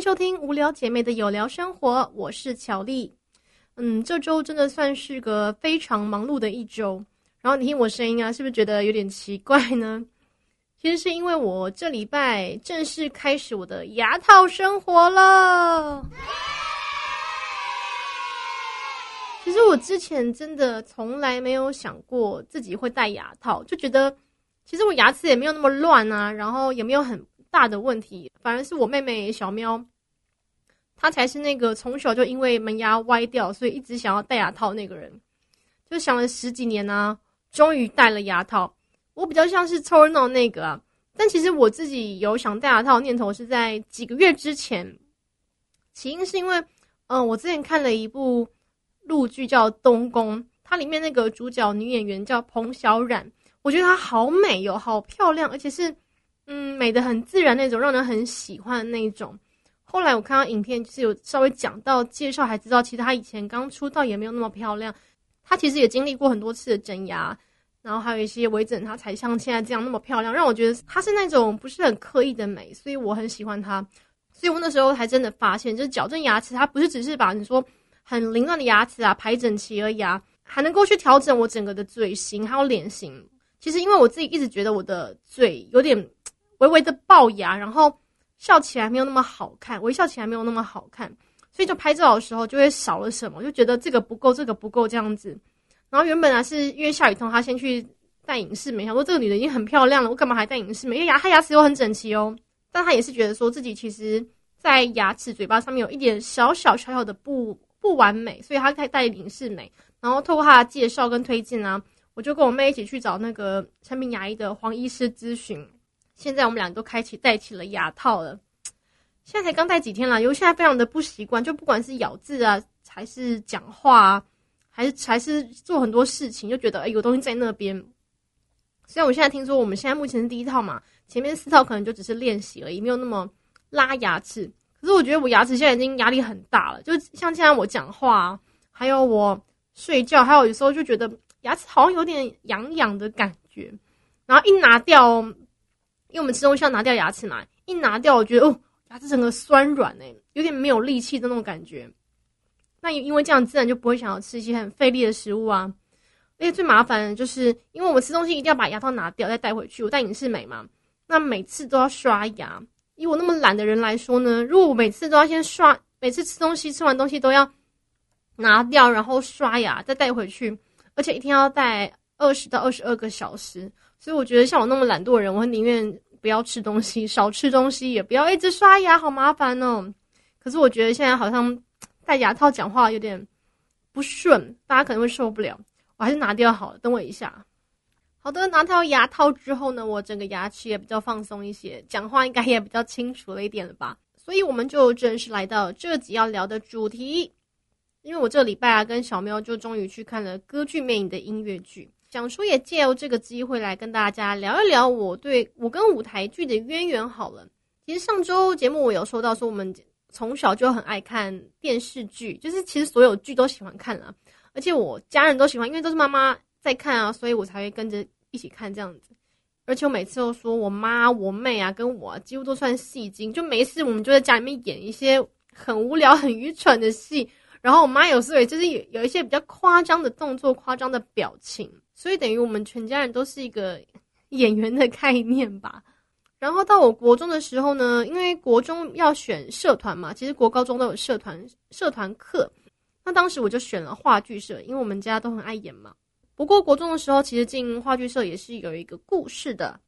收听无聊姐妹的有聊生活，我是乔丽。嗯，这周真的算是个非常忙碌的一周。然后你听我声音啊，是不是觉得有点奇怪呢？其实是因为我这礼拜正式开始我的牙套生活了。其实我之前真的从来没有想过自己会戴牙套，就觉得其实我牙齿也没有那么乱啊，然后也没有很大的问题，反而是我妹妹小喵，她才是那个从小就因为门牙歪掉，所以一直想要戴牙套那个人，就想了十几年啊，终于戴了牙套。我比较像是凑热闹那个啊，但其实我自己有想戴牙套念头是在几个月之前。起因是因为，嗯，我之前看了一部陆剧叫《东宫》，它里面那个主角女演员叫彭小苒，我觉得她好美哟，好漂亮，而且是嗯美的很自然那种，让人很喜欢的那种。后来我看到影片，就是有稍微讲到介绍，还知道其实她以前刚出道也没有那么漂亮，她其实也经历过很多次的整牙。然后还有一些微整，她才像现在这样那么漂亮，让我觉得她是那种不是很刻意的美，所以我很喜欢她。所以我那时候还真的发现，就是矫正牙齿，它不是只是把你说很凌乱的牙齿啊排整齐而已啊，还能够去调整我整个的嘴型还有脸型。其实因为我自己一直觉得我的嘴有点微微的龅牙，然后笑起来没有那么好看，微笑起来没有那么好看，所以就拍照的时候就会少了什么，就觉得这个不够，这个不够这样子。然后原本啊是因为夏雨桐她先去戴隐适美，想说这个女的已经很漂亮了，我干嘛还戴隐适美？因为牙她牙齿又很整齐哦，但她也是觉得说自己其实，在牙齿、嘴巴上面有一点小小小小的不不完美，所以她才戴隐适美。然后透过她的介绍跟推荐啊，我就跟我妹一起去找那个产品牙医的黄医师咨询。现在我们俩都开启戴起了牙套了，现在才刚戴几天了，因为现在非常的不习惯，就不管是咬字啊，还是讲话啊。还是还是做很多事情，就觉得哎，有东西在那边。虽然我现在听说，我们现在目前是第一套嘛，前面四套可能就只是练习而已，没有那么拉牙齿。可是我觉得我牙齿现在已经压力很大了，就像现在我讲话，还有我睡觉，还有有时候就觉得牙齿好像有点痒痒的感觉。然后一拿掉，因为我们吃东西要拿掉牙齿嘛，一拿掉，我觉得哦，牙齿整个酸软哎，有点没有力气的那种感觉。那因因为这样，自然就不会想要吃一些很费力的食物啊。而且最麻烦的就是，因为我们吃东西一定要把牙套拿掉再带回去。我戴隐适美嘛，那每次都要刷牙。以我那么懒的人来说呢，如果我每次都要先刷，每次吃东西吃完东西都要拿掉，然后刷牙再带回去，而且一天要戴二十到二十二个小时。所以我觉得像我那么懒惰的人，我宁愿不要吃东西，少吃东西，也不要一直刷牙，好麻烦哦。可是我觉得现在好像。戴牙套讲话有点不顺，大家可能会受不了。我还是拿掉好了，等我一下。好的，拿掉牙套之后呢，我整个牙齿也比较放松一些，讲话应该也比较清楚了一点了吧。所以我们就正式来到这集要聊的主题。因为我这礼拜啊，跟小喵就终于去看了歌剧魅影的音乐剧，想说也借由这个机会来跟大家聊一聊我对我跟舞台剧的渊源。好了，其实上周节目我有说到说我们。从小就很爱看电视剧，就是其实所有剧都喜欢看了，而且我家人都喜欢，因为都是妈妈在看啊，所以我才会跟着一起看这样子。而且我每次都说我妈、我妹啊，跟我几乎都算戏精，就没事我们就在家里面演一些很无聊、很愚蠢的戏。然后我妈有时候也就是有有一些比较夸张的动作、夸张的表情，所以等于我们全家人都是一个演员的概念吧。然后到我国中的时候呢，因为国中要选社团嘛，其实国高中都有社团社团课。那当时我就选了话剧社，因为我们家都很爱演嘛。不过国中的时候，其实进话剧社也是有一个故事的，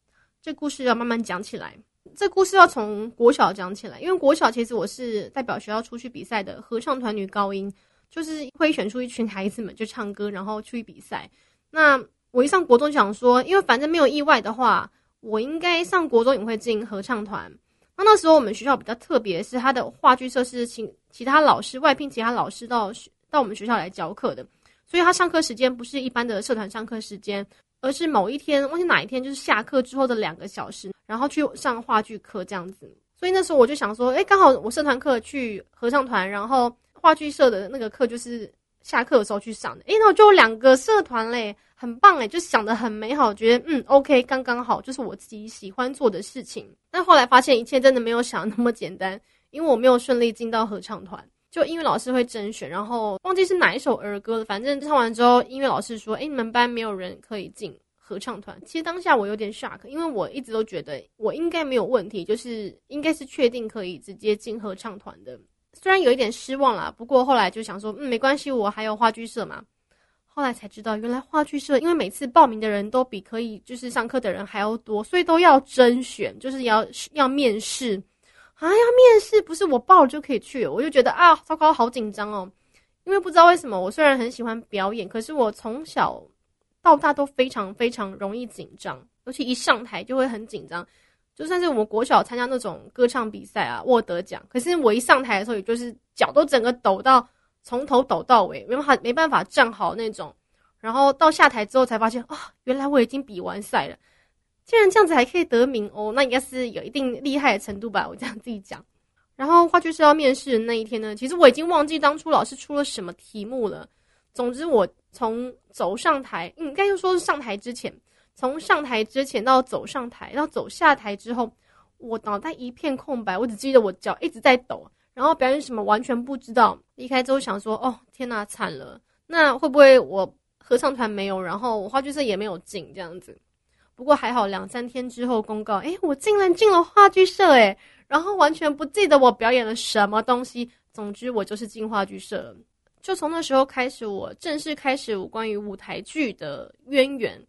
这故事要慢慢讲起来。这故事要从国小讲起来，因为国小其实我是代表学校出去比赛的合唱团女高音，就是会选出一群孩子们就唱歌，然后出去比赛。那我一上国中就想说，因为反正没有意外的话。我应该上国中也会进合唱团。那那时候我们学校比较特别，是他的话剧社是请其他老师外聘其他老师到到我们学校来教课的，所以他上课时间不是一般的社团上课时间，而是某一天忘记哪一天，就是下课之后的两个小时，然后去上话剧课这样子。所以那时候我就想说，哎，刚好我社团课去合唱团，然后话剧社的那个课就是下课的时候去上的。哎，那我就两个社团嘞。很棒诶，就想的很美好，觉得嗯，OK，刚刚好，就是我自己喜欢做的事情。但后来发现一切真的没有想那么简单，因为我没有顺利进到合唱团。就音乐老师会甄选，然后忘记是哪一首儿歌了。反正唱完之后，音乐老师说：“哎，你们班没有人可以进合唱团。”其实当下我有点 shock，因为我一直都觉得我应该没有问题，就是应该是确定可以直接进合唱团的。虽然有一点失望啦，不过后来就想说：“嗯，没关系，我还有话剧社嘛。”后来才知道，原来话剧社因为每次报名的人都比可以就是上课的人还要多，所以都要甄选，就是要要面试。啊，要面试不是我报了就可以去，我就觉得啊，糟糕，好紧张哦。因为不知道为什么，我虽然很喜欢表演，可是我从小到大都非常非常容易紧张，尤其一上台就会很紧张。就算是我们国小参加那种歌唱比赛啊，获得奖，可是我一上台的时候，也就是脚都整个抖到从头抖到尾，没办法没办法站好那种。然后到下台之后才发现，啊，原来我已经比完赛了。既然这样子还可以得名哦，那应该是有一定厉害的程度吧？我这样自己讲。然后话剧社要面试的那一天呢，其实我已经忘记当初老师出了什么题目了。总之，我从走上台，应该就说是上台之前，从上台之前到走上台，到走下台之后，我脑袋一片空白，我只记得我脚一直在抖，然后表演什么完全不知道。离开之后想说，哦天哪，惨了！那会不会我合唱团没有，然后我话剧社也没有进这样子？不过还好，两三天之后公告，哎，我竟然进了话剧社，哎，然后完全不记得我表演了什么东西。总之，我就是进话剧社。就从那时候开始，我正式开始我关于舞台剧的渊源。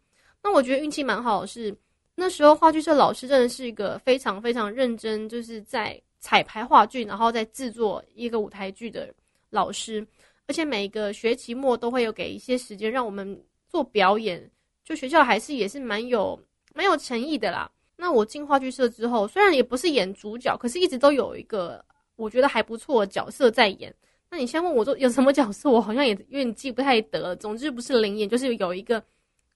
那我觉得运气蛮好的，是那时候话剧社老师真的是一个非常非常认真，就是在彩排话剧，然后再制作一个舞台剧的老师。而且每个学期末都会有给一些时间让我们做表演。就学校还是也是蛮有蛮有诚意的啦。那我进话剧社之后，虽然也不是演主角，可是一直都有一个我觉得还不错的角色在演。那你先问我说有什么角色，我好像也有点记不太得。总之不是灵演，就是有一个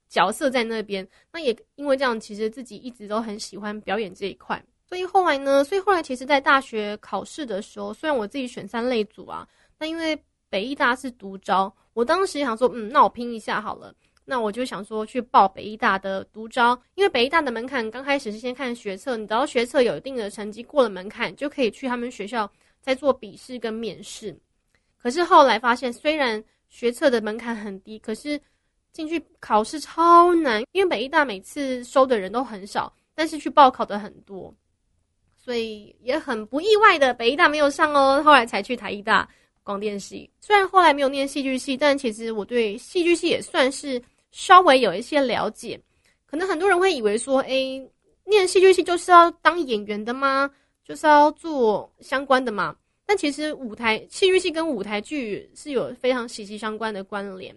角色在那边。那也因为这样，其实自己一直都很喜欢表演这一块。所以后来呢，所以后来其实，在大学考试的时候，虽然我自己选三类组啊，那因为北艺大是独招，我当时想说，嗯，那我拼一下好了。那我就想说去报北医大的独招，因为北医大的门槛刚开始是先看学测，你只要学测有一定的成绩过了门槛，就可以去他们学校再做笔试跟面试。可是后来发现，虽然学测的门槛很低，可是进去考试超难，因为北医大每次收的人都很少，但是去报考的很多，所以也很不意外的，北医大没有上哦。后来才去台医大广电系，虽然后来没有念戏剧系，但其实我对戏剧系也算是。稍微有一些了解，可能很多人会以为说，哎，念戏剧系就是要当演员的吗？就是要做相关的吗？但其实舞台戏剧系跟舞台剧是有非常息息相关的关联。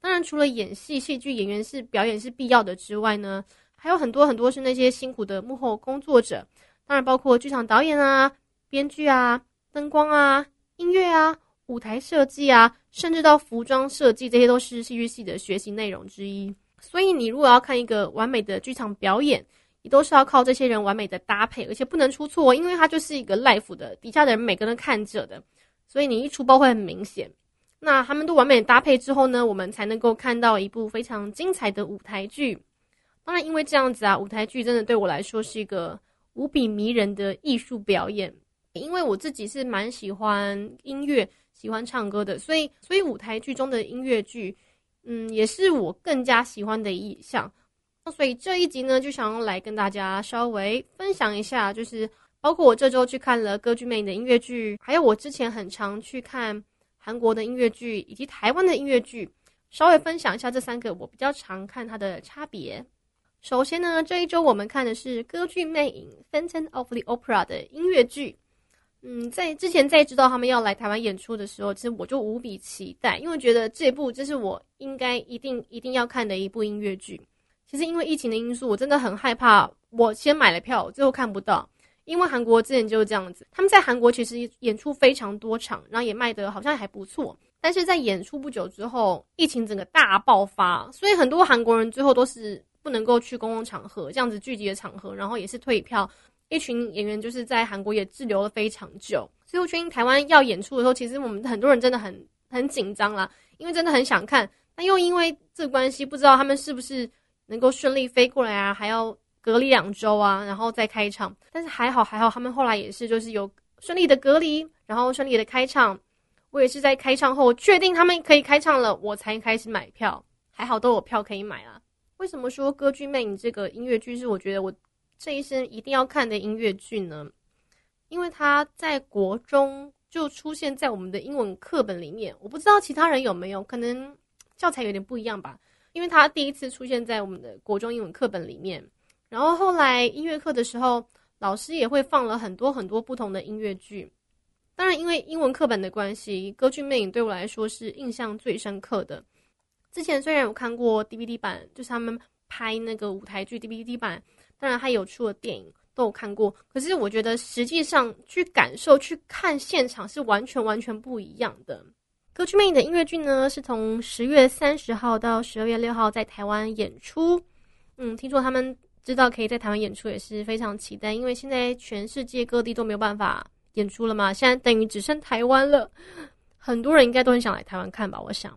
当然，除了演戏、戏剧演员是表演是必要的之外呢，还有很多很多是那些辛苦的幕后工作者。当然，包括剧场导演啊、编剧啊、灯光啊、音乐啊。舞台设计啊，甚至到服装设计，这些都是戏剧系的学习内容之一。所以，你如果要看一个完美的剧场表演，你都是要靠这些人完美的搭配，而且不能出错，因为它就是一个 live 的，底下的人每个人看着的，所以你一出包会很明显。那他们都完美搭配之后呢，我们才能够看到一部非常精彩的舞台剧。当然，因为这样子啊，舞台剧真的对我来说是一个无比迷人的艺术表演。因为我自己是蛮喜欢音乐。喜欢唱歌的，所以所以舞台剧中的音乐剧，嗯，也是我更加喜欢的一项。那所以这一集呢，就想要来跟大家稍微分享一下，就是包括我这周去看了歌剧魅影的音乐剧，还有我之前很常去看韩国的音乐剧以及台湾的音乐剧，稍微分享一下这三个我比较常看它的差别。首先呢，这一周我们看的是歌剧魅影《Phantom of the Opera》的音乐剧。嗯，在之前在知道他们要来台湾演出的时候，其实我就无比期待，因为觉得这部这是我应该一定一定要看的一部音乐剧。其实因为疫情的因素，我真的很害怕，我先买了票，最后看不到。因为韩国之前就是这样子，他们在韩国其实演出非常多场，然后也卖的好像还不错。但是在演出不久之后，疫情整个大爆发，所以很多韩国人最后都是不能够去公共场合这样子聚集的场合，然后也是退票。一群演员就是在韩国也滞留了非常久，所以我觉得台湾要演出的时候，其实我们很多人真的很很紧张啦，因为真的很想看，但又因为这关系，不知道他们是不是能够顺利飞过来啊，还要隔离两周啊，然后再开场。但是还好还好，他们后来也是就是有顺利的隔离，然后顺利的开唱。我也是在开唱后确定他们可以开唱了，我才开始买票。还好都有票可以买啊。为什么说《歌剧魅影》这个音乐剧是我觉得我这一生一定要看的音乐剧呢？因为它在国中就出现在我们的英文课本里面。我不知道其他人有没有，可能教材有点不一样吧。因为它第一次出现在我们的国中英文课本里面，然后后来音乐课的时候，老师也会放了很多很多不同的音乐剧。当然，因为英文课本的关系，《歌剧魅影》对我来说是印象最深刻的。之前虽然有看过 DVD 版，就是他们拍那个舞台剧 DVD 版，当然还有出了电影，都有看过。可是我觉得实际上去感受、去看现场是完全完全不一样的。歌剧魅影的音乐剧呢，是从十月三十号到十二月六号在台湾演出。嗯，听说他们知道可以在台湾演出，也是非常期待，因为现在全世界各地都没有办法演出了嘛，现在等于只剩台湾了。很多人应该都很想来台湾看吧，我想。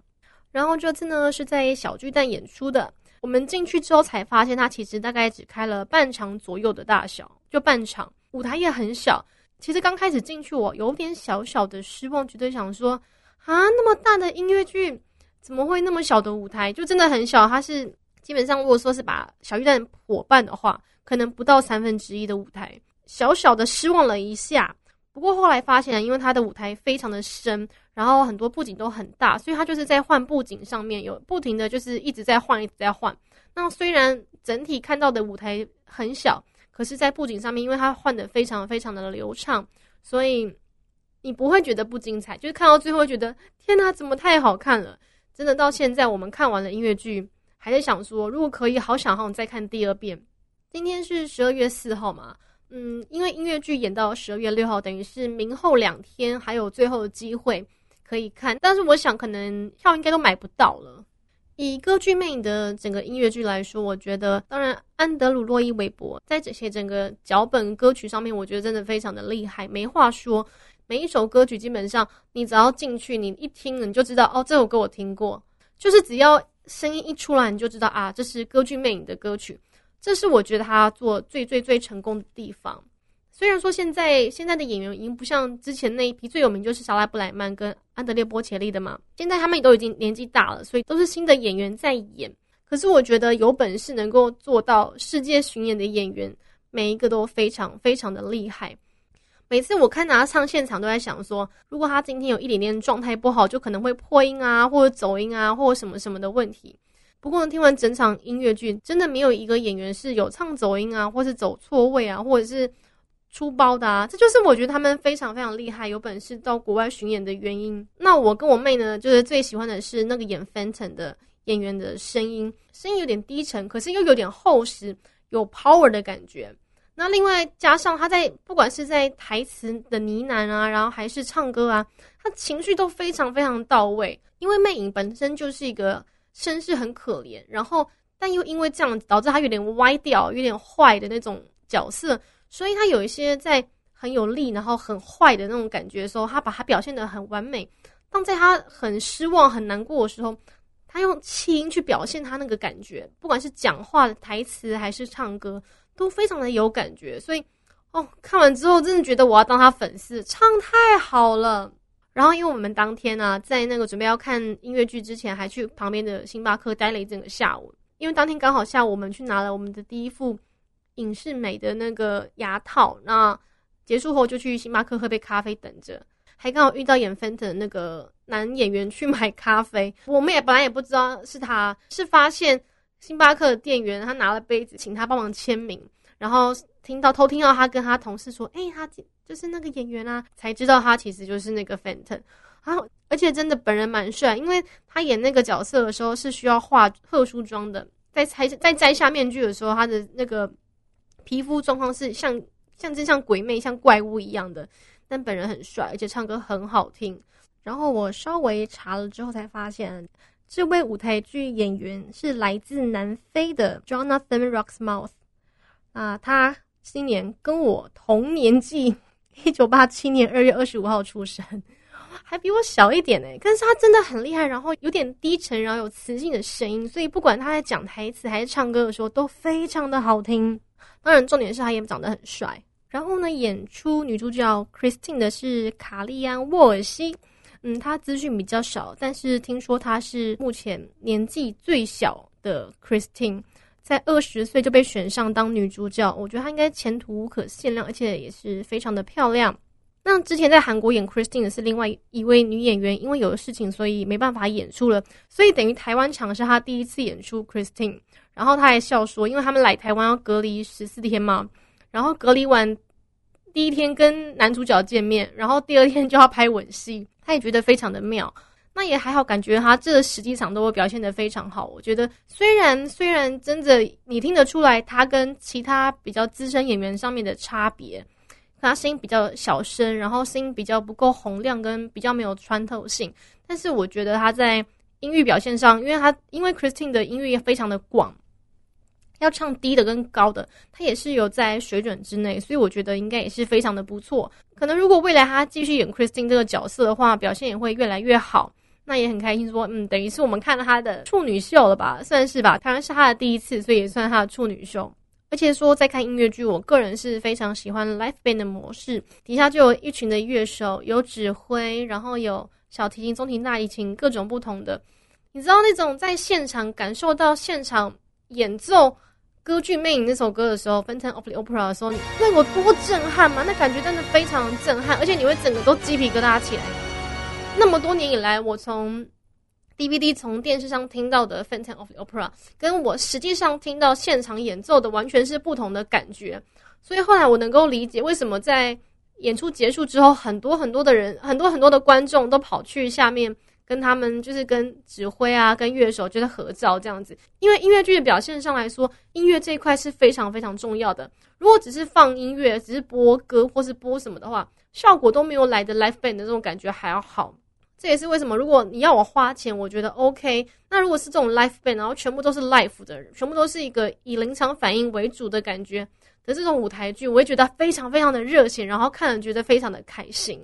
然后这次呢是在小巨蛋演出的。我们进去之后才发现，它其实大概只开了半场左右的大小，就半场，舞台也很小。其实刚开始进去，我有点小小的失望，觉得想说啊，那么大的音乐剧怎么会那么小的舞台？就真的很小。它是基本上，如果说是把小巨蛋伙伴的话，可能不到三分之一的舞台，小小的失望了一下。不过后来发现，因为它的舞台非常的深。然后很多布景都很大，所以他就是在换布景上面有不停的就是一直在换，一直在换。那虽然整体看到的舞台很小，可是，在布景上面，因为它换的非常非常的流畅，所以你不会觉得不精彩。就是看到最后觉得天哪，怎么太好看了！真的到现在我们看完了音乐剧，还在想说，如果可以，好想好想再看第二遍。今天是十二月四号嘛，嗯，因为音乐剧演到十二月六号，等于是明后两天还有最后的机会。可以看，但是我想可能票应该都买不到了。以歌剧魅影的整个音乐剧来说，我觉得当然安德鲁洛伊韦伯在这些整个脚本歌曲上面，我觉得真的非常的厉害，没话说。每一首歌曲基本上你只要进去，你一听你就知道哦，这首歌我听过，就是只要声音一出来，你就知道啊，这是歌剧魅影的歌曲。这是我觉得他做最最最成功的地方。虽然说现在现在的演员已经不像之前那一批最有名就是莎拉布莱曼跟安德烈波切利的嘛，现在他们都已经年纪大了，所以都是新的演员在演。可是我觉得有本事能够做到世界巡演的演员，每一个都非常非常的厉害。每次我看他唱现场，都在想说，如果他今天有一点点状态不好，就可能会破音啊，或者走音啊，或者什么什么的问题。不过听完整场音乐剧，真的没有一个演员是有唱走音啊，或是走错位啊，或者是。出包的啊，这就是我觉得他们非常非常厉害，有本事到国外巡演的原因。那我跟我妹呢，就是最喜欢的是那个演 Phantom 的演员的声音，声音有点低沉，可是又有点厚实，有 power 的感觉。那另外加上他在不管是在台词的呢喃啊，然后还是唱歌啊，他情绪都非常非常到位。因为魅影本身就是一个身世很可怜，然后但又因为这样导致他有点歪掉、有点坏的那种角色。所以他有一些在很有力，然后很坏的那种感觉的时候，他把他表现的很完美。当在他很失望、很难过的时候，他用气音去表现他那个感觉，不管是讲话的台词还是唱歌，都非常的有感觉。所以，哦，看完之后真的觉得我要当他粉丝，唱太好了。然后，因为我们当天呢，在那个准备要看音乐剧之前，还去旁边的星巴克待了一整个下午，因为当天刚好下午我们去拿了我们的第一副。影视美的那个牙套，那结束后就去星巴克喝杯咖啡等着，还刚好遇到演 Phantom 的那个男演员去买咖啡。我们也本来也不知道是他，是发现星巴克的店员他拿了杯子，请他帮忙签名，然后听到偷听到他跟他同事说：“哎，他就是那个演员啊！”才知道他其实就是那个 Fenton，。然后而且真的本人蛮帅，因为他演那个角色的时候是需要化特殊妆的，在拆在摘下面具的时候，他的那个。皮肤状况是像像真像鬼魅像怪物一样的，但本人很帅，而且唱歌很好听。然后我稍微查了之后才发现，这位舞台剧演员是来自南非的 Jonathan Roxmouth。啊，他今年跟我同年纪，一九八七年二月二十五号出生，还比我小一点呢。但是他真的很厉害，然后有点低沉，然后有磁性的声音，所以不管他在讲台词还是唱歌的时候，都非常的好听。当然，重点是他也长得很帅。然后呢，演出女主角 Christine 的是卡利安·沃尔西。嗯，她资讯比较少，但是听说她是目前年纪最小的 Christine，在二十岁就被选上当女主角，我觉得她应该前途无可限量，而且也是非常的漂亮。那之前在韩国演 Christine 的是另外一位女演员，因为有的事情，所以没办法演出了，所以等于台湾场是她第一次演出 Christine。然后她还笑说，因为他们来台湾要隔离十四天嘛。然后隔离完第一天跟男主角见面，然后第二天就要拍吻戏，他也觉得非常的妙。那也还好，感觉他这实际上都会表现的非常好。我觉得虽然虽然真的你听得出来他跟其他比较资深演员上面的差别，他声音比较小声，然后声音比较不够洪亮，跟比较没有穿透性。但是我觉得他在音域表现上，因为他因为 Christine 的音域非常的广。要唱低的跟高的，他也是有在水准之内，所以我觉得应该也是非常的不错。可能如果未来他继续演 Christine 这个角色的话，表现也会越来越好。那也很开心，说嗯，等于是我们看了他的处女秀了吧，算是吧。当然是他的第一次，所以也算他的处女秀。而且说在看音乐剧，我个人是非常喜欢 Live Band 的模式，底下就有一群的乐手，有指挥，然后有小提琴、中提、大提琴，各种不同的。你知道那种在现场感受到现场演奏。歌剧魅影那首歌的时候，《Phantom of the Opera》的时候，那有多震撼吗？那感觉真的非常震撼，而且你会整个都鸡皮疙瘩起来。那么多年以来，我从 DVD 从电视上听到的《Phantom of the Opera》，跟我实际上听到现场演奏的完全是不同的感觉。所以后来我能够理解为什么在演出结束之后，很多很多的人，很多很多的观众都跑去下面。跟他们就是跟指挥啊，跟乐手就是合照这样子，因为音乐剧的表现上来说，音乐这一块是非常非常重要的。如果只是放音乐，只是播歌或是播什么的话，效果都没有来的 live band 的这种感觉还要好。这也是为什么，如果你要我花钱，我觉得 OK。那如果是这种 live band，然后全部都是 live 的，全部都是一个以临场反应为主的感觉的这种舞台剧，我会觉得非常非常的热情，然后看了觉得非常的开心。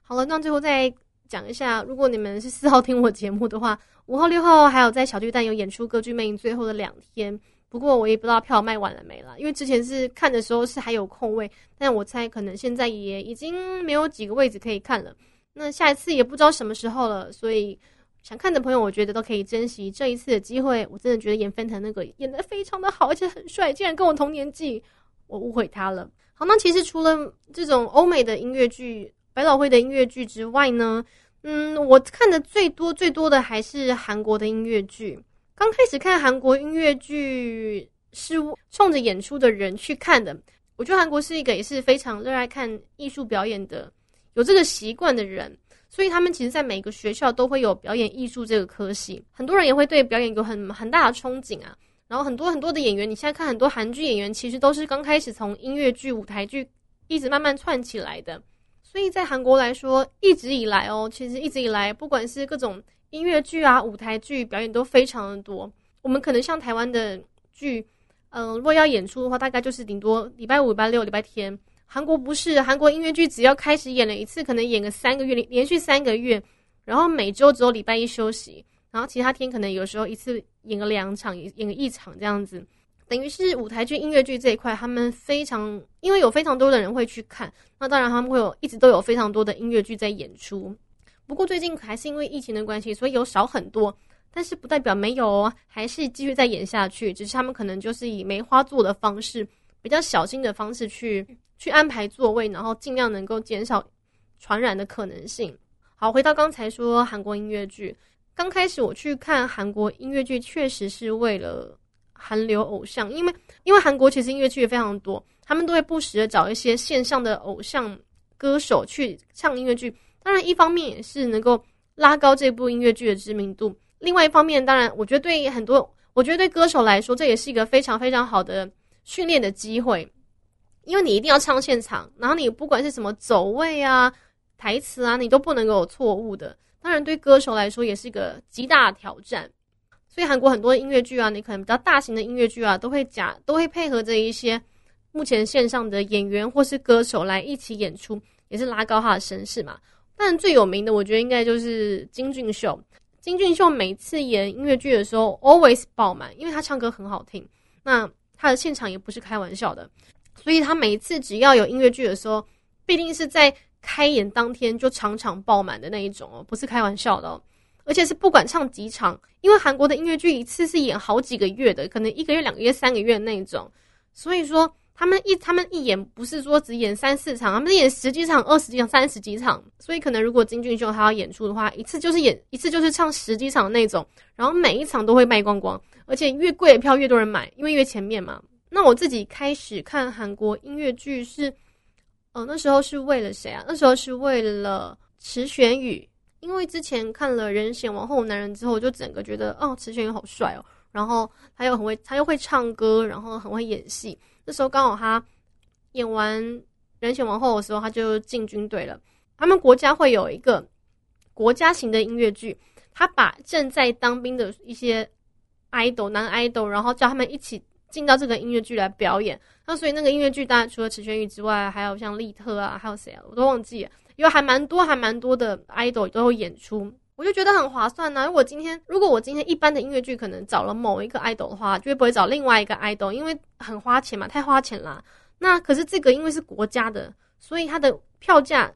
好了，那最后再。讲一下，如果你们是四号听我节目的话，五号、六号还有在小巨蛋有演出歌剧魅影最后的两天。不过我也不知道票卖完了没了，因为之前是看的时候是还有空位，但我猜可能现在也已经没有几个位置可以看了。那下一次也不知道什么时候了，所以想看的朋友，我觉得都可以珍惜这一次的机会。我真的觉得演芬腾那个演的非常的好，而且很帅，竟然跟我同年纪，我误会他了。好，那其实除了这种欧美的音乐剧。百老汇的音乐剧之外呢，嗯，我看的最多最多的还是韩国的音乐剧。刚开始看韩国音乐剧是冲着演出的人去看的。我觉得韩国是一个也是非常热爱看艺术表演的，有这个习惯的人，所以他们其实，在每个学校都会有表演艺术这个科系。很多人也会对表演有很很大的憧憬啊。然后很多很多的演员，你现在看很多韩剧演员，其实都是刚开始从音乐剧、舞台剧一直慢慢串起来的。所以在韩国来说，一直以来哦，其实一直以来，不管是各种音乐剧啊、舞台剧表演都非常的多。我们可能像台湾的剧，嗯，如果要演出的话，大概就是顶多礼拜五、礼拜六、礼拜天。韩国不是，韩国音乐剧只要开始演了一次，可能演个三个月，连连续三个月，然后每周只有礼拜一休息，然后其他天可能有时候一次演个两场，演个一场这样子。等于是舞台剧、音乐剧这一块，他们非常，因为有非常多的人会去看，那当然他们会有一直都有非常多的音乐剧在演出。不过最近还是因为疫情的关系，所以有少很多，但是不代表没有哦，还是继续在演下去。只是他们可能就是以梅花座的方式，比较小心的方式去去安排座位，然后尽量能够减少传染的可能性。好，回到刚才说韩国音乐剧，刚开始我去看韩国音乐剧，确实是为了。韩流偶像，因为因为韩国其实音乐剧也非常多，他们都会不时的找一些线上的偶像歌手去唱音乐剧。当然，一方面也是能够拉高这部音乐剧的知名度；，另外一方面，当然，我觉得对很多，我觉得对歌手来说，这也是一个非常非常好的训练的机会，因为你一定要唱现场，然后你不管是什么走位啊、台词啊，你都不能够有错误的。当然，对歌手来说也是一个极大的挑战。所以韩国很多音乐剧啊，你可能比较大型的音乐剧啊，都会假都会配合着一些目前线上的演员或是歌手来一起演出，也是拉高他的声势嘛。但最有名的，我觉得应该就是金俊秀。金俊秀每次演音乐剧的时候，always 爆满，因为他唱歌很好听。那他的现场也不是开玩笑的，所以他每次只要有音乐剧的时候，必定是在开演当天就场场爆满的那一种哦，不是开玩笑的哦。而且是不管唱几场，因为韩国的音乐剧一次是演好几个月的，可能一个月、两个月、三个月那种，所以说他们一他们一演不是说只演三四场，他们演十几场、二十几场、三十几场，所以可能如果金俊秀他要演出的话，一次就是演一次就是唱十几场那种，然后每一场都会卖光光，而且越贵的票越多人买，因为越前面嘛。那我自己开始看韩国音乐剧是，呃，那时候是为了谁啊？那时候是为了池玄宇。因为之前看了《人选王后男人》之后，就整个觉得哦，池玄宇好帅哦，然后他又很会，他又会唱歌，然后很会演戏。那时候刚好他演完《人选王后》的时候，他就进军队了。他们国家会有一个国家型的音乐剧，他把正在当兵的一些 idol 男 idol，然后叫他们一起进到这个音乐剧来表演。那所以那个音乐剧，当然除了池玄宇之外，还有像利特啊，还有谁啊，我都忘记了。因为还蛮多，还蛮多的 idol 都有演出，我就觉得很划算呢。如果今天，如果我今天一般的音乐剧可能找了某一个 idol 的话，就不会找另外一个 idol，因为很花钱嘛，太花钱啦。那可是这个因为是国家的，所以它的票价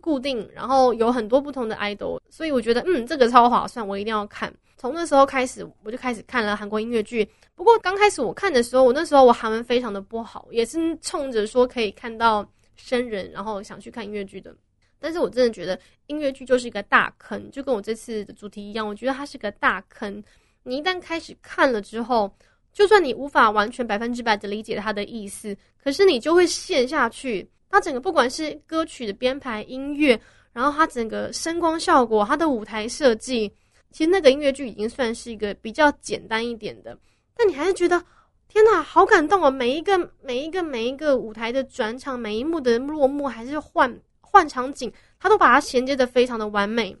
固定，然后有很多不同的 idol，所以我觉得嗯，这个超划算，我一定要看。从那时候开始，我就开始看了韩国音乐剧。不过刚开始我看的时候，我那时候我韩文非常的不好，也是冲着说可以看到生人，然后想去看音乐剧的。但是我真的觉得音乐剧就是一个大坑，就跟我这次的主题一样，我觉得它是个大坑。你一旦开始看了之后，就算你无法完全百分之百的理解它的意思，可是你就会陷下去。它整个不管是歌曲的编排、音乐，然后它整个声光效果、它的舞台设计，其实那个音乐剧已经算是一个比较简单一点的，但你还是觉得天哪，好感动哦！每一个、每一个、每一个舞台的转场，每一幕的落幕，还是换。换场景，他都把它衔接的非常的完美，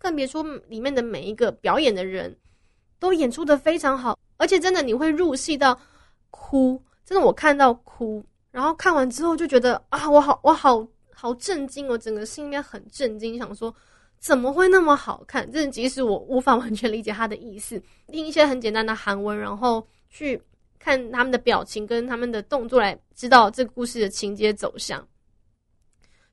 更别说里面的每一个表演的人都演出的非常好，而且真的你会入戏到哭，真的我看到哭，然后看完之后就觉得啊，我好我好好震惊，我整个心里面很震惊，想说怎么会那么好看？真的，即使我无法完全理解他的意思，听一些很简单的韩文，然后去看他们的表情跟他们的动作来知道这个故事的情节走向。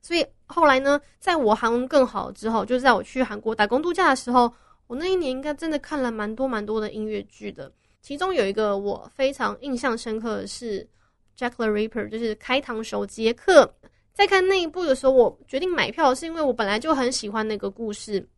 所以后来呢，在我韩文更好之后，就是在我去韩国打工度假的时候，我那一年应该真的看了蛮多蛮多的音乐剧的。其中有一个我非常印象深刻的是《Jack the Ripper》，就是开膛手杰克。在看那一部的时候，我决定买票，是因为我本来就很喜欢那个故事。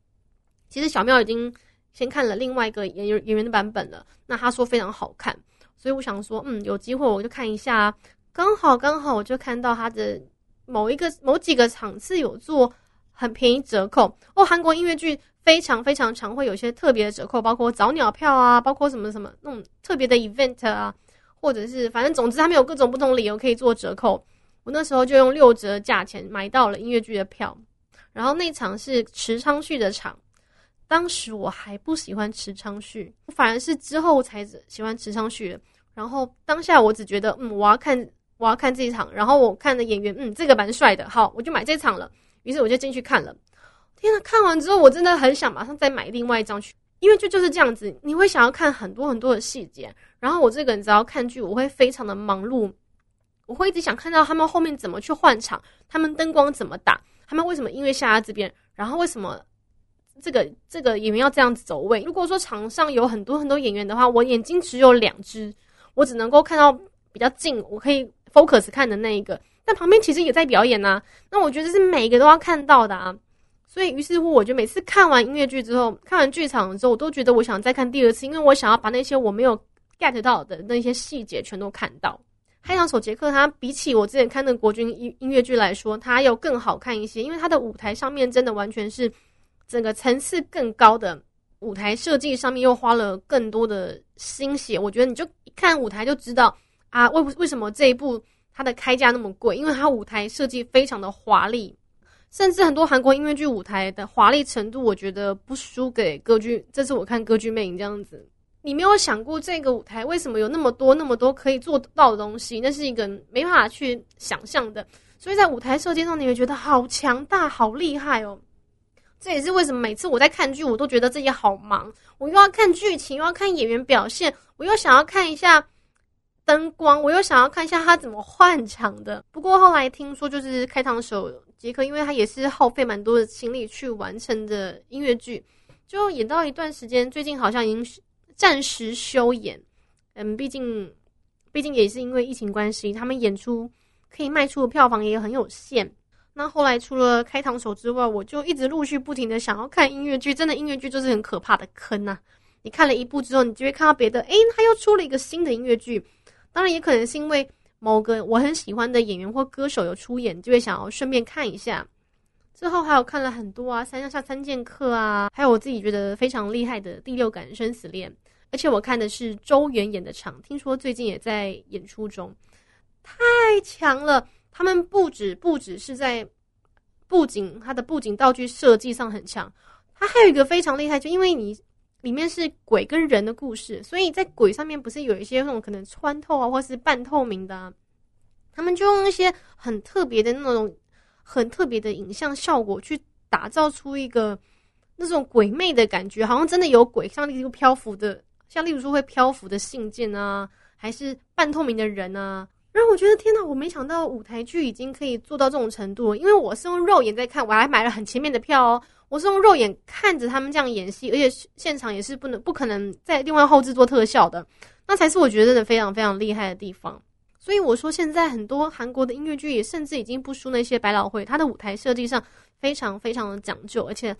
其实小妙已经先看了另外一个演员演员的版本了，那他说非常好看，所以我想说，嗯，有机会我就看一下。刚好刚好我就看到他的。某一个某几个场次有做很便宜折扣哦，韩国音乐剧非常非常常会有一些特别的折扣，包括早鸟票啊，包括什么什么那种特别的 event 啊，或者是反正总之他们有各种不同理由可以做折扣。那时候就用六折价钱买到了音乐剧的票，然后那场是池昌旭的场，当时我还不喜欢池昌旭，反而是之后才喜欢池昌旭的。然后当下我只觉得，嗯，我要看。我要看这一场，然后我看的演员，嗯，这个蛮帅的，好，我就买这场了。于是我就进去看了。天呐，看完之后我真的很想马上再买另外一张去，因为就就是这样子，你会想要看很多很多的细节。然后我这个人只要看剧，我会非常的忙碌，我会一直想看到他们后面怎么去换场，他们灯光怎么打，他们为什么音乐下在这边，然后为什么这个这个演员要这样子走位。如果说场上有很多很多演员的话，我眼睛只有两只，我只能够看到比较近，我可以。focus 看的那一个，但旁边其实也在表演呐。那我觉得是每一个都要看到的啊。所以于是乎，我就每次看完音乐剧之后，看完剧场之后，我都觉得我想再看第二次，因为我想要把那些我没有 get 到的那些细节全都看到。开场手杰克，他比起我之前看的国军音音乐剧来说，它要更好看一些，因为它的舞台上面真的完全是整个层次更高的舞台设计，上面又花了更多的心血。我觉得你就一看舞台就知道。啊，为为什么这一部它的开价那么贵？因为它舞台设计非常的华丽，甚至很多韩国音乐剧舞台的华丽程度，我觉得不输给歌剧。这次我看歌剧魅影这样子，你没有想过这个舞台为什么有那么多那么多可以做到的东西？那是一个没办法去想象的。所以在舞台设计上，你会觉得好强大、好厉害哦。这也是为什么每次我在看剧，我都觉得自己好忙。我又要看剧情，又要看演员表现，我又想要看一下。灯光，我又想要看一下他怎么换场的。不过后来听说，就是开膛手杰克，因为他也是耗费蛮多的精力去完成的音乐剧，就演到一段时间，最近好像已经暂时休演。嗯，毕竟，毕竟也是因为疫情关系，他们演出可以卖出的票房也很有限。那后来除了开膛手之外，我就一直陆续不停的想要看音乐剧。真的音乐剧就是很可怕的坑呐！你看了一部之后，你就会看到别的，诶，他又出了一个新的音乐剧。当然，也可能是因为某个我很喜欢的演员或歌手有出演，就会想要顺便看一下。之后还有看了很多啊，《三下三剑客》啊，还有我自己觉得非常厉害的《第六感生死恋》，而且我看的是周元演的场，听说最近也在演出中，太强了。他们不止不止是在布景，它的布景道具设计上很强，它还有一个非常厉害，就因为你里面是鬼跟人的故事，所以在鬼上面不是有一些那种可能穿透啊，或是半透明的，他们就用一些很特别的那种很特别的影像效果去打造出一个那种鬼魅的感觉，好像真的有鬼，像例如漂浮的，像例如说会漂浮的信件啊，还是半透明的人啊。然后我觉得天哪，我没想到舞台剧已经可以做到这种程度。因为我是用肉眼在看，我还买了很前面的票哦。我是用肉眼看着他们这样演戏，而且现场也是不能不可能在另外后制做特效的，那才是我觉得真的非常非常厉害的地方。所以我说，现在很多韩国的音乐剧也甚至已经不输那些百老汇，它的舞台设计上非常非常的讲究，而且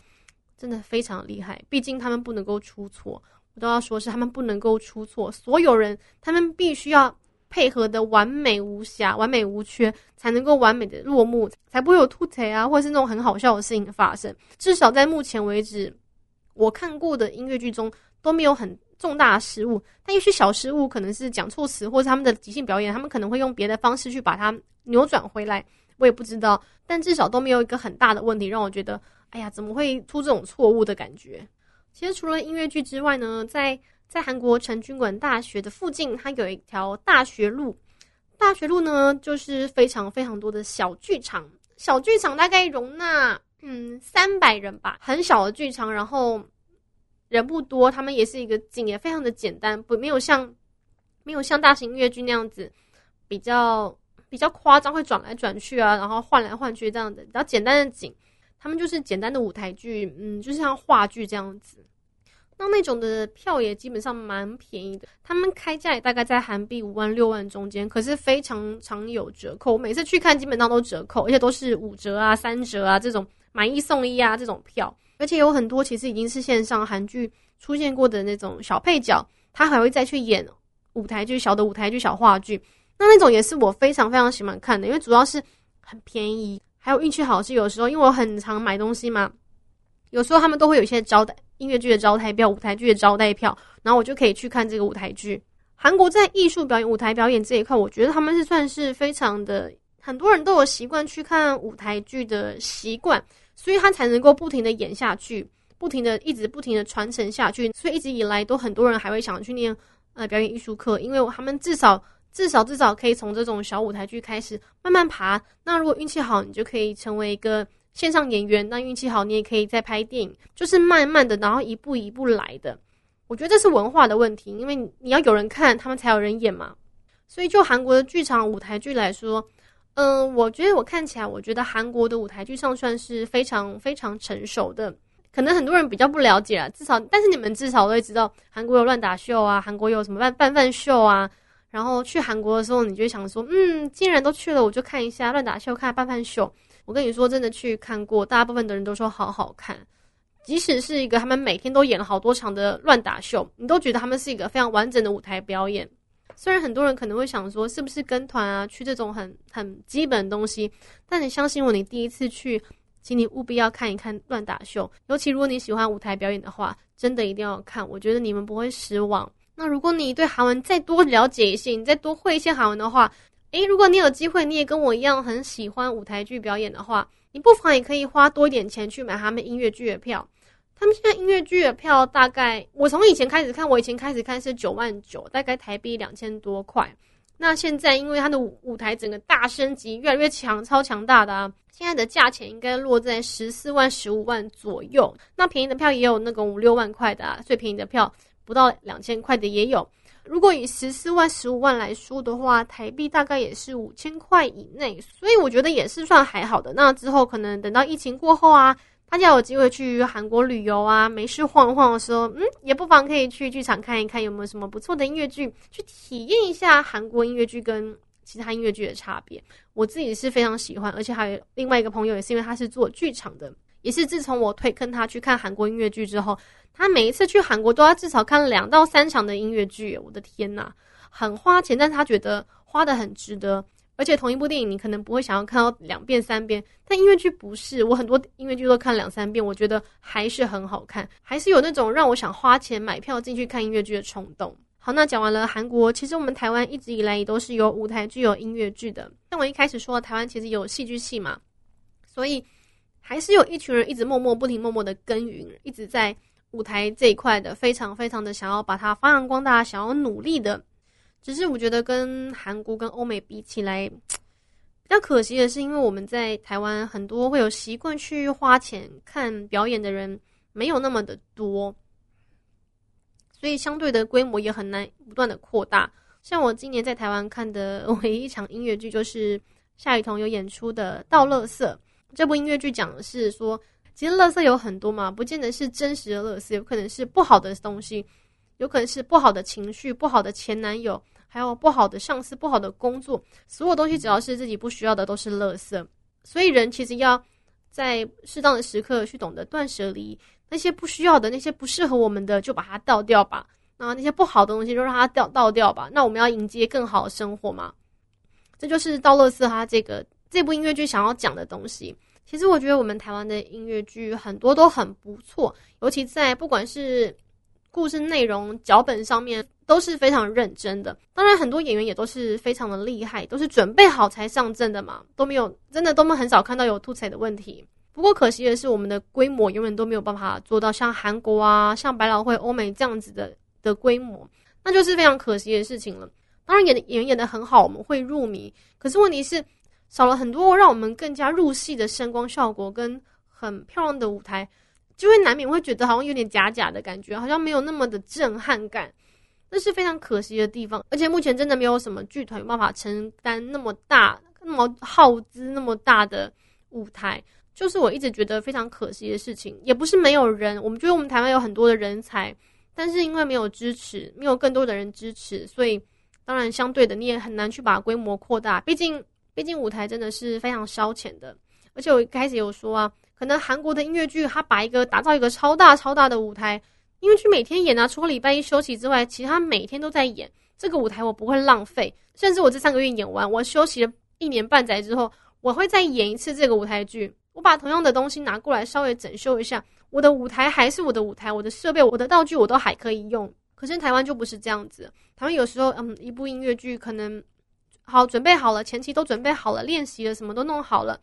真的非常厉害。毕竟他们不能够出错，我都要说是他们不能够出错，所有人他们必须要。配合的完美无瑕、完美无缺，才能够完美的落幕，才不会有吐槽啊，或者是那种很好笑的事情发生。至少在目前为止，我看过的音乐剧中都没有很重大的失误。但也许小失误可能是讲错词，或者他们的即兴表演，他们可能会用别的方式去把它扭转回来，我也不知道。但至少都没有一个很大的问题，让我觉得，哎呀，怎么会出这种错误的感觉？其实除了音乐剧之外呢，在在韩国成均馆大学的附近，它有一条大学路。大学路呢，就是非常非常多的小剧场。小剧场大概容纳嗯三百人吧，很小的剧场，然后人不多。他们也是一个景，也非常的简单，不没有像没有像大型音乐剧那样子比较比较夸张，会转来转去啊，然后换来换去这样的比较简单的景。他们就是简单的舞台剧，嗯，就是像话剧这样子。那那种的票也基本上蛮便宜的，他们开价也大概在韩币五万六万中间，可是非常常有折扣。我每次去看基本上都折扣，而且都是五折啊、三折啊这种买一送一啊这种票，而且有很多其实已经是线上韩剧出现过的那种小配角，他还会再去演舞台剧、小的舞台剧、小话剧。那那种也是我非常非常喜欢看的，因为主要是很便宜，还有运气好是有时候因为我很常买东西嘛，有时候他们都会有一些招待。音乐剧的招待票、舞台剧的招待票，然后我就可以去看这个舞台剧。韩国在艺术表演、舞台表演这一块，我觉得他们是算是非常的，很多人都有习惯去看舞台剧的习惯，所以他才能够不停的演下去，不停的一直不停的传承下去。所以一直以来都很多人还会想去念呃表演艺术课，因为他们至少至少至少可以从这种小舞台剧开始慢慢爬。那如果运气好，你就可以成为一个。线上演员，那运气好，你也可以再拍电影，就是慢慢的，然后一步一步来的。我觉得这是文化的问题，因为你要有人看，他们才有人演嘛。所以就韩国的剧场舞台剧来说，嗯，我觉得我看起来，我觉得韩国的舞台剧上算是非常非常成熟的。可能很多人比较不了解啊，至少，但是你们至少都会知道，韩国有乱打秀啊，韩国有什么办办饭秀啊。然后去韩国的时候，你就想说，嗯，既然都去了，我就看一下乱打秀，看办饭秀。我跟你说，真的去看过，大部分的人都说好好看。即使是一个他们每天都演了好多场的乱打秀，你都觉得他们是一个非常完整的舞台表演。虽然很多人可能会想说，是不是跟团啊，去这种很很基本的东西？但你相信我，你第一次去，请你务必要看一看乱打秀。尤其如果你喜欢舞台表演的话，真的一定要看。我觉得你们不会失望。那如果你对韩文再多了解一些，你再多会一些韩文的话，诶，如果你有机会，你也跟我一样很喜欢舞台剧表演的话，你不妨也可以花多一点钱去买他们音乐剧的票。他们现在音乐剧的票大概，我从以前开始看，我以前开始看是九万九，大概台币两千多块。那现在因为它的舞舞台整个大升级，越来越强，超强大的啊，现在的价钱应该落在十四万、十五万左右。那便宜的票也有那个五六万块的，啊，最便宜的票不到两千块的也有。如果以十四万、十五万来说的话，台币大概也是五千块以内，所以我觉得也是算还好的。那之后可能等到疫情过后啊，大家有机会去韩国旅游啊，没事晃晃的时候，嗯，也不妨可以去剧场看一看有没有什么不错的音乐剧，去体验一下韩国音乐剧跟其他音乐剧的差别。我自己是非常喜欢，而且还有另外一个朋友也是因为他是做剧场的。也是自从我推坑他去看韩国音乐剧之后，他每一次去韩国都要至少看两到三场的音乐剧。我的天呐，很花钱，但是他觉得花的很值得。而且同一部电影，你可能不会想要看到两遍三遍，但音乐剧不是。我很多音乐剧都看两三遍，我觉得还是很好看，还是有那种让我想花钱买票进去看音乐剧的冲动。好，那讲完了韩国，其实我们台湾一直以来也都是有舞台剧、有音乐剧的。像我一开始说，台湾其实有戏剧系嘛，所以。还是有一群人一直默默不停、默默的耕耘，一直在舞台这一块的，非常非常的想要把它发扬光大，想要努力的。只是我觉得跟韩国跟欧美比起来，比较可惜的是，因为我们在台湾很多会有习惯去花钱看表演的人没有那么的多，所以相对的规模也很难不断的扩大。像我今年在台湾看的唯一一场音乐剧，就是夏雨桐有演出的《倒乐色》。这部音乐剧讲的是说，其实乐色有很多嘛，不见得是真实的乐色，有可能是不好的东西，有可能是不好的情绪、不好的前男友，还有不好的上司、不好的工作，所有东西只要是自己不需要的都是乐色。所以人其实要在适当的时刻去懂得断舍离，那些不需要的、那些不适合我们的就把它倒掉吧，那那些不好的东西就让它掉倒掉吧。那我们要迎接更好的生活嘛？这就是倒乐色它这个。这部音乐剧想要讲的东西，其实我觉得我们台湾的音乐剧很多都很不错，尤其在不管是故事内容、脚本上面都是非常认真的。当然，很多演员也都是非常的厉害，都是准备好才上阵的嘛，都没有真的都没很少看到有吐槽的问题。不过可惜的是，我们的规模永远都没有办法做到像韩国啊、像百老汇、欧美这样子的的规模，那就是非常可惜的事情了。当然演演员演的很好，我们会入迷，可是问题是。少了很多让我们更加入戏的声光效果跟很漂亮的舞台，就会难免会觉得好像有点假假的感觉，好像没有那么的震撼感，那是非常可惜的地方。而且目前真的没有什么剧团有办法承担那么大、那么耗资那么大的舞台，就是我一直觉得非常可惜的事情。也不是没有人，我们觉得我们台湾有很多的人才，但是因为没有支持，没有更多的人支持，所以当然相对的你也很难去把规模扩大，毕竟。毕竟舞台真的是非常烧钱的，而且我一开始有说啊，可能韩国的音乐剧，它把一个打造一个超大超大的舞台，音乐剧每天演啊，除了礼拜一休息之外，其他每天都在演。这个舞台我不会浪费，甚至我这三个月演完，我休息了一年半载之后，我会再演一次这个舞台剧。我把同样的东西拿过来稍微整修一下，我的舞台还是我的舞台，我的设备、我的道具我都还可以用。可是台湾就不是这样子，台湾有时候，嗯，一部音乐剧可能。好，准备好了，前期都准备好了，练习了，什么都弄好了。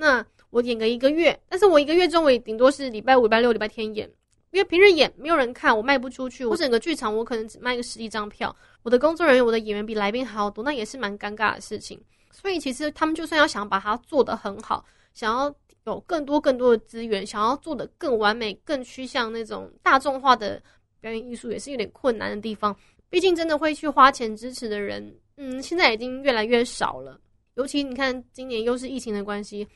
那我演个一个月，但是我一个月中我顶多是礼拜五、礼拜六、礼拜天演，因为平日演没有人看，我卖不出去。我整个剧场我可能只卖个十几张票，我的工作人员、我的演员比来宾还要多，那也是蛮尴尬的事情。所以其实他们就算要想把它做得很好，想要有更多更多的资源，想要做的更完美、更趋向那种大众化的表演艺术，也是有点困难的地方。毕竟真的会去花钱支持的人。嗯，现在已经越来越少了。尤其你看，今年又是疫情的关系，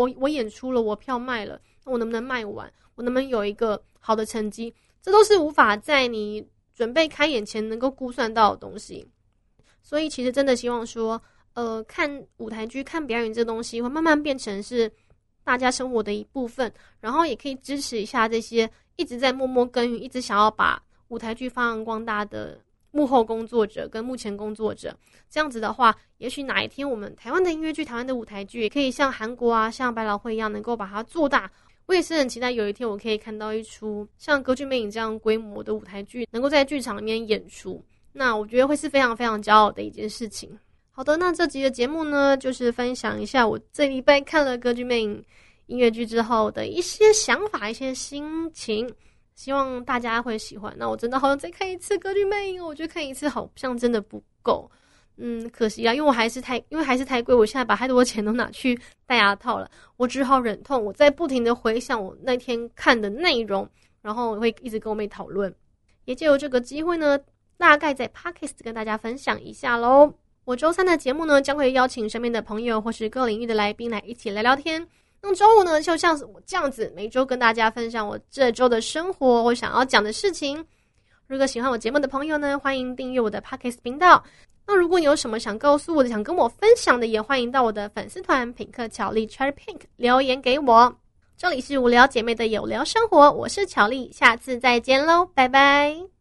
我我演出了，我票卖了，我能不能卖完？我能不能有一个好的成绩？这都是无法在你准备开演前能够估算到的东西。所以，其实真的希望说，呃，看舞台剧、看表演这东西，会慢慢变成是大家生活的一部分。然后，也可以支持一下这些一直在默默耕耘、一直想要把舞台剧发扬光大的。幕后工作者跟目前工作者，这样子的话，也许哪一天我们台湾的音乐剧、台湾的舞台剧，也可以像韩国啊、像百老汇一样，能够把它做大。我也是很期待有一天我可以看到一出像《歌剧魅影》这样规模的舞台剧，能够在剧场里面演出。那我觉得会是非常非常骄傲的一件事情。好的，那这集的节目呢，就是分享一下我这礼拜看了《歌剧魅影》音乐剧之后的一些想法、一些心情。希望大家会喜欢。那我真的好想再看一次《歌剧魅影》，我觉得看一次好像真的不够。嗯，可惜啊，因为我还是太，因为还是太贵。我现在把太多钱都拿去戴牙套了，我只好忍痛。我在不停的回想我那天看的内容，然后会一直跟我妹讨论。也借由这个机会呢，大概在 Podcast 跟大家分享一下喽。我周三的节目呢，将会邀请身边的朋友或是各领域的来宾来一起聊聊天。那周五呢，就像我这样子，每周跟大家分享我这周的生活我想要讲的事情。如果喜欢我节目的朋友呢，欢迎订阅我的 Podcast 频道。那如果你有什么想告诉我的、想跟我分享的，也欢迎到我的粉丝团品客巧丽 Cherry Pink 留言给我。这里是无聊姐妹的有聊生活，我是巧丽，下次再见喽，拜拜。